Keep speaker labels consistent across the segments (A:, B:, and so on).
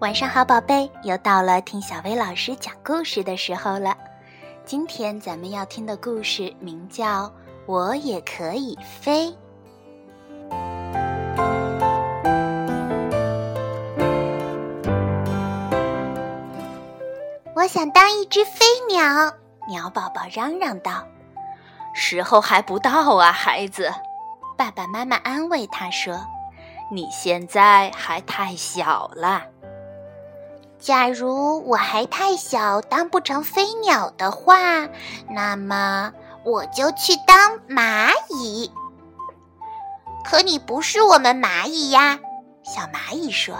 A: 晚上好，宝贝，又到了听小薇老师讲故事的时候了。今天咱们要听的故事名叫《我也可以飞》。我想当一只飞鸟，鸟宝宝嚷嚷道：“
B: 时候还不到啊，孩子。”
A: 爸爸妈妈安慰他说：“
B: 你现在还太小了。”
A: 假如我还太小，当不成飞鸟的话，那么我就去当蚂蚁。可你不是我们蚂蚁呀，小蚂蚁说：“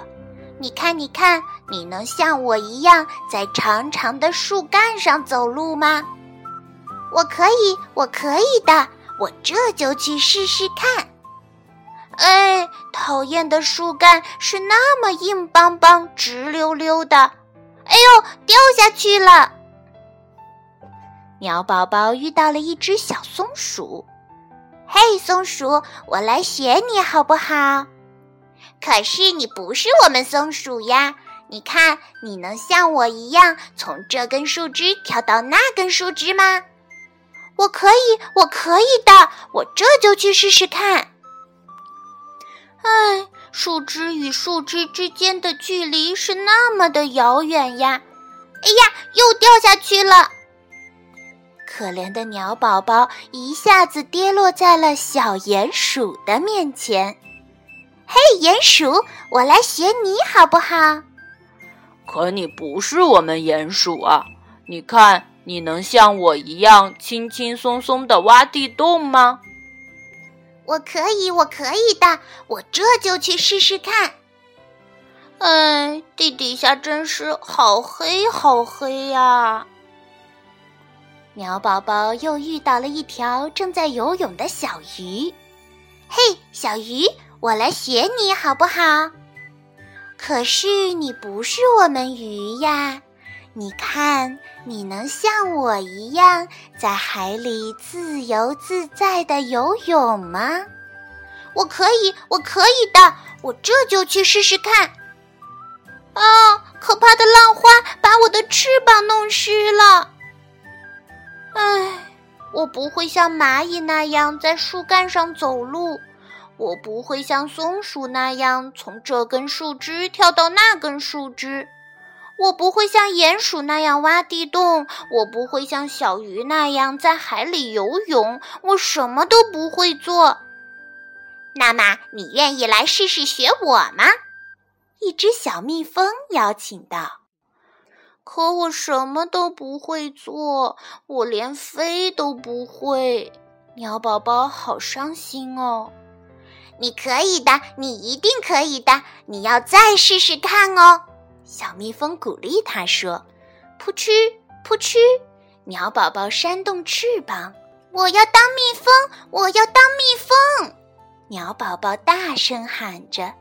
A: 你看，你看，你能像我一样在长长的树干上走路吗？”我可以，我可以的，我这就去试试看。哎，讨厌的树干是那么硬邦邦、直溜溜的，哎呦，掉下去了！鸟宝宝遇到了一只小松鼠，嘿，松鼠，我来学你好不好？可是你不是我们松鼠呀，你看，你能像我一样从这根树枝跳到那根树枝吗？我可以，我可以的，我这就去试试看。唉，树枝与树枝之间的距离是那么的遥远呀！哎呀，又掉下去了！可怜的鸟宝宝一下子跌落在了小鼹鼠的面前。嘿，鼹鼠，我来学你好不好？
B: 可你不是我们鼹鼠啊！你看，你能像我一样轻轻松松的挖地洞吗？
A: 我可以，我可以的，我这就去试试看。哎，地底下真是好黑，好黑呀！鸟宝宝又遇到了一条正在游泳的小鱼。嘿，小鱼，我来学你好不好？可是你不是我们鱼呀。你看，你能像我一样在海里自由自在的游泳吗？我可以，我可以的，我这就去试试看。啊！可怕的浪花把我的翅膀弄湿了。唉，我不会像蚂蚁那样在树干上走路，我不会像松鼠那样从这根树枝跳到那根树枝。我不会像鼹鼠那样挖地洞，我不会像小鱼那样在海里游泳，我什么都不会做。那么，你愿意来试试学我吗？一只小蜜蜂邀请道。可我什么都不会做，我连飞都不会。鸟宝宝好伤心哦。你可以的，你一定可以的，你要再试试看哦。小蜜蜂鼓励他说：“扑哧扑哧，鸟宝宝扇动翅膀，我要当蜜蜂，我要当蜜蜂。”鸟宝宝大声喊着：“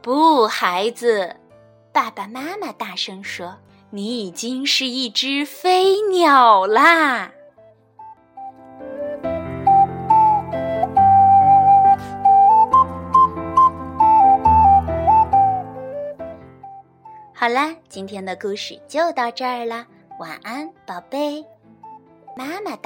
B: 不，孩子！”
A: 爸爸妈妈大声说：“
B: 你已经是一只飞鸟啦！”
A: 好啦，今天的故事就到这儿了，晚安，宝贝，妈妈。